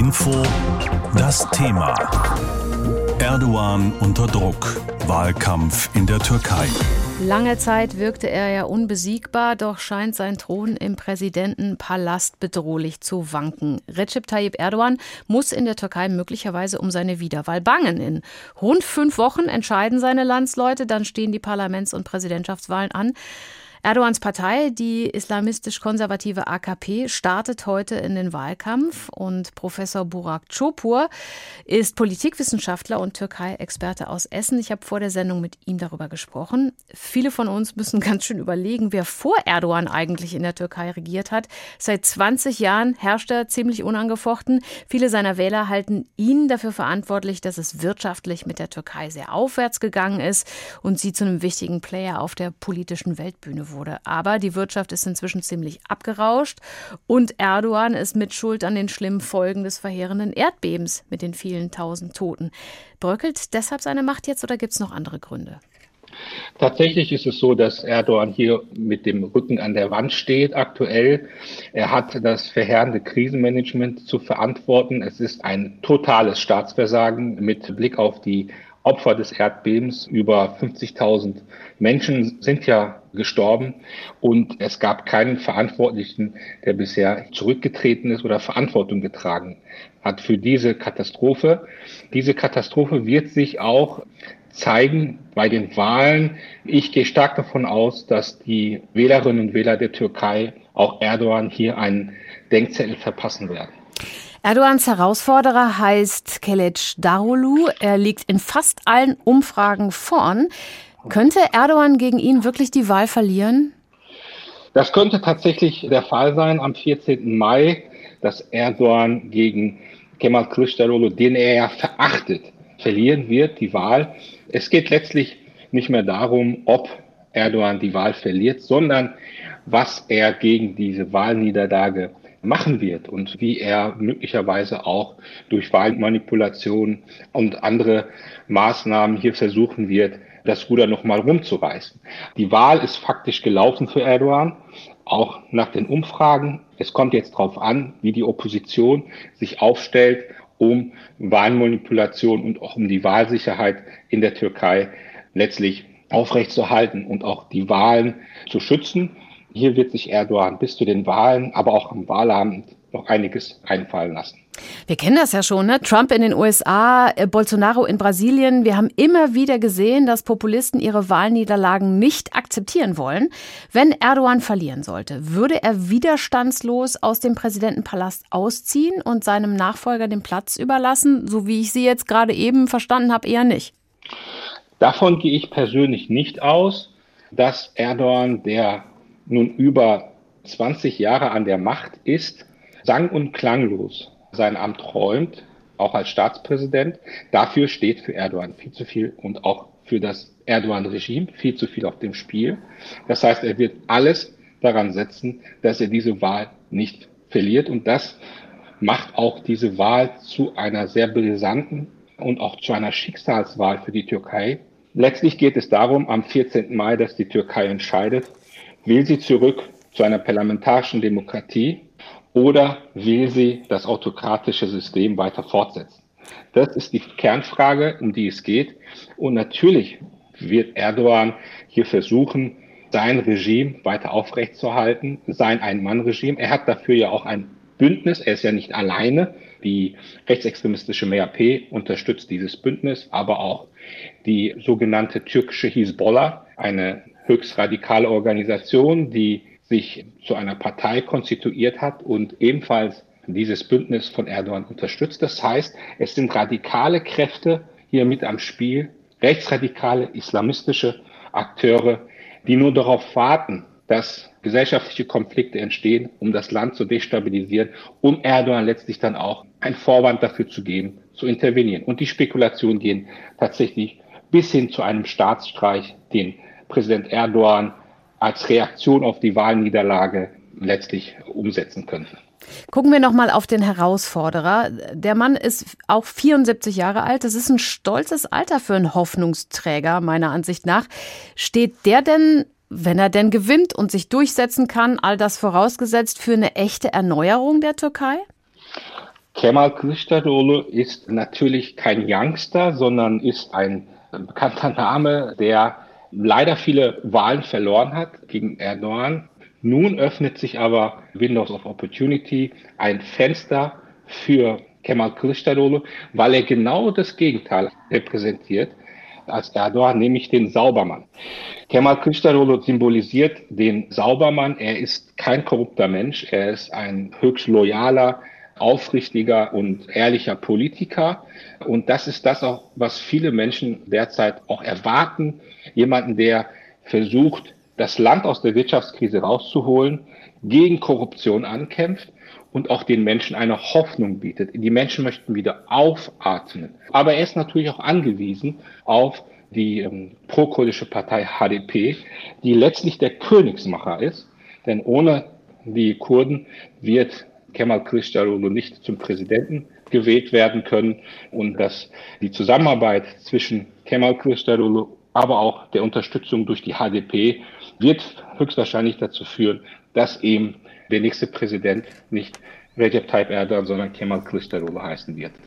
Info das Thema. Erdogan unter Druck. Wahlkampf in der Türkei. Lange Zeit wirkte er ja unbesiegbar, doch scheint sein Thron im Präsidentenpalast bedrohlich zu wanken. Recep Tayyip Erdogan muss in der Türkei möglicherweise um seine Wiederwahl bangen. In rund fünf Wochen entscheiden seine Landsleute, dann stehen die Parlaments- und Präsidentschaftswahlen an. Erdogans Partei, die islamistisch-konservative AKP, startet heute in den Wahlkampf und Professor Burak Çopur ist Politikwissenschaftler und Türkei-Experte aus Essen. Ich habe vor der Sendung mit ihm darüber gesprochen. Viele von uns müssen ganz schön überlegen, wer vor Erdogan eigentlich in der Türkei regiert hat. Seit 20 Jahren herrscht er ziemlich unangefochten. Viele seiner Wähler halten ihn dafür verantwortlich, dass es wirtschaftlich mit der Türkei sehr aufwärts gegangen ist und sie zu einem wichtigen Player auf der politischen Weltbühne wurde. Aber die Wirtschaft ist inzwischen ziemlich abgerauscht und Erdogan ist mitschuld an den schlimmen Folgen des verheerenden Erdbebens mit den vielen tausend Toten. Bröckelt deshalb seine Macht jetzt oder gibt es noch andere Gründe? Tatsächlich ist es so, dass Erdogan hier mit dem Rücken an der Wand steht aktuell. Er hat das verheerende Krisenmanagement zu verantworten. Es ist ein totales Staatsversagen mit Blick auf die Opfer des Erdbebens. Über 50.000 Menschen sind ja gestorben und es gab keinen Verantwortlichen, der bisher zurückgetreten ist oder Verantwortung getragen hat für diese Katastrophe. Diese Katastrophe wird sich auch zeigen bei den Wahlen. Ich gehe stark davon aus, dass die Wählerinnen und Wähler der Türkei auch Erdogan hier einen Denkzettel verpassen werden. Erdogans Herausforderer heißt Kelec Darulu. Er liegt in fast allen Umfragen vorn. Könnte Erdogan gegen ihn wirklich die Wahl verlieren? Das könnte tatsächlich der Fall sein am 14. Mai, dass Erdogan gegen Kemal Kılıçdaroğlu, den er ja verachtet, verlieren wird, die Wahl. Es geht letztlich nicht mehr darum, ob Erdogan die Wahl verliert, sondern was er gegen diese Wahlniederlage machen wird und wie er möglicherweise auch durch Wahlmanipulation und andere Maßnahmen hier versuchen wird, das Ruder nochmal rumzureißen. Die Wahl ist faktisch gelaufen für Erdogan, auch nach den Umfragen. Es kommt jetzt darauf an, wie die Opposition sich aufstellt, um Wahlmanipulation und auch um die Wahlsicherheit in der Türkei letztlich aufrechtzuerhalten und auch die Wahlen zu schützen. Hier wird sich Erdogan bis zu den Wahlen, aber auch am Wahlabend noch einiges einfallen lassen. Wir kennen das ja schon, ne? Trump in den USA, äh, Bolsonaro in Brasilien. Wir haben immer wieder gesehen, dass Populisten ihre Wahlniederlagen nicht akzeptieren wollen. Wenn Erdogan verlieren sollte, würde er widerstandslos aus dem Präsidentenpalast ausziehen und seinem Nachfolger den Platz überlassen, so wie ich Sie jetzt gerade eben verstanden habe, eher nicht. Davon gehe ich persönlich nicht aus, dass Erdogan, der nun über 20 Jahre an der Macht ist, sang- und klanglos sein Amt räumt, auch als Staatspräsident. Dafür steht für Erdogan viel zu viel und auch für das Erdogan-Regime viel zu viel auf dem Spiel. Das heißt, er wird alles daran setzen, dass er diese Wahl nicht verliert. Und das macht auch diese Wahl zu einer sehr brisanten und auch zu einer Schicksalswahl für die Türkei. Letztlich geht es darum, am 14. Mai, dass die Türkei entscheidet, will sie zurück zu einer parlamentarischen Demokratie oder will sie das autokratische System weiter fortsetzen? Das ist die Kernfrage, um die es geht. Und natürlich wird Erdogan hier versuchen, sein Regime weiter aufrechtzuerhalten, sein Ein-Mann-Regime. Er hat dafür ja auch ein Bündnis. Er ist ja nicht alleine. Die rechtsextremistische MHP unterstützt dieses Bündnis, aber auch die sogenannte türkische Hisbollah, eine höchst radikale Organisation, die sich zu einer Partei konstituiert hat und ebenfalls dieses Bündnis von Erdogan unterstützt. Das heißt, es sind radikale Kräfte hier mit am Spiel, rechtsradikale islamistische Akteure, die nur darauf warten, dass gesellschaftliche Konflikte entstehen, um das Land zu destabilisieren, um Erdogan letztlich dann auch ein Vorwand dafür zu geben, zu intervenieren. Und die Spekulationen gehen tatsächlich bis hin zu einem Staatsstreich, den Präsident Erdogan als Reaktion auf die Wahlniederlage letztlich umsetzen könnten. Gucken wir noch mal auf den Herausforderer. Der Mann ist auch 74 Jahre alt. Das ist ein stolzes Alter für einen Hoffnungsträger, meiner Ansicht nach. Steht der denn, wenn er denn gewinnt und sich durchsetzen kann, all das vorausgesetzt, für eine echte Erneuerung der Türkei? Kemal Kılıçdaroğlu ist natürlich kein Youngster, sondern ist ein bekannter Name, der leider viele Wahlen verloren hat gegen Erdogan. Nun öffnet sich aber Windows of Opportunity, ein Fenster für Kemal Kılıçdaroğlu, weil er genau das Gegenteil repräsentiert als Erdogan, nämlich den Saubermann. Kemal Kılıçdaroğlu symbolisiert den Saubermann. Er ist kein korrupter Mensch. Er ist ein höchst loyaler, aufrichtiger und ehrlicher Politiker. Und das ist das auch, was viele Menschen derzeit auch erwarten. Jemanden, der versucht, das Land aus der Wirtschaftskrise rauszuholen, gegen Korruption ankämpft und auch den Menschen eine Hoffnung bietet. Die Menschen möchten wieder aufatmen. Aber er ist natürlich auch angewiesen auf die ähm, pro-kurdische Partei HDP, die letztlich der Königsmacher ist. Denn ohne die Kurden wird Kemal Kılıçdaroğlu nicht zum Präsidenten gewählt werden können und dass die Zusammenarbeit zwischen Kemal Kılıçdaroğlu, aber auch der Unterstützung durch die HDP wird höchstwahrscheinlich dazu führen, dass eben der nächste Präsident nicht Recep Tayyip Erdogan, sondern Kemal Kılıçdaroğlu heißen wird.